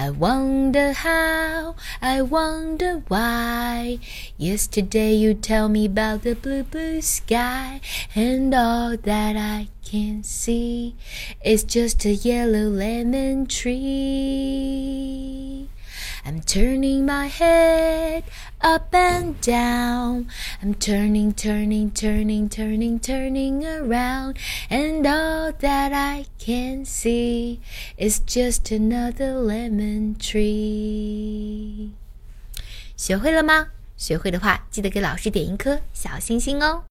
I wonder how, I wonder why. Yesterday you tell me about the blue, blue sky, and all that I can see is just a yellow lemon tree. I'm turning my head up and down. I'm turning, turning, turning, turning, turning around. And all that I can see is just another lemon tree. 学会了吗？学会的话，记得给老师点一颗小星星哦。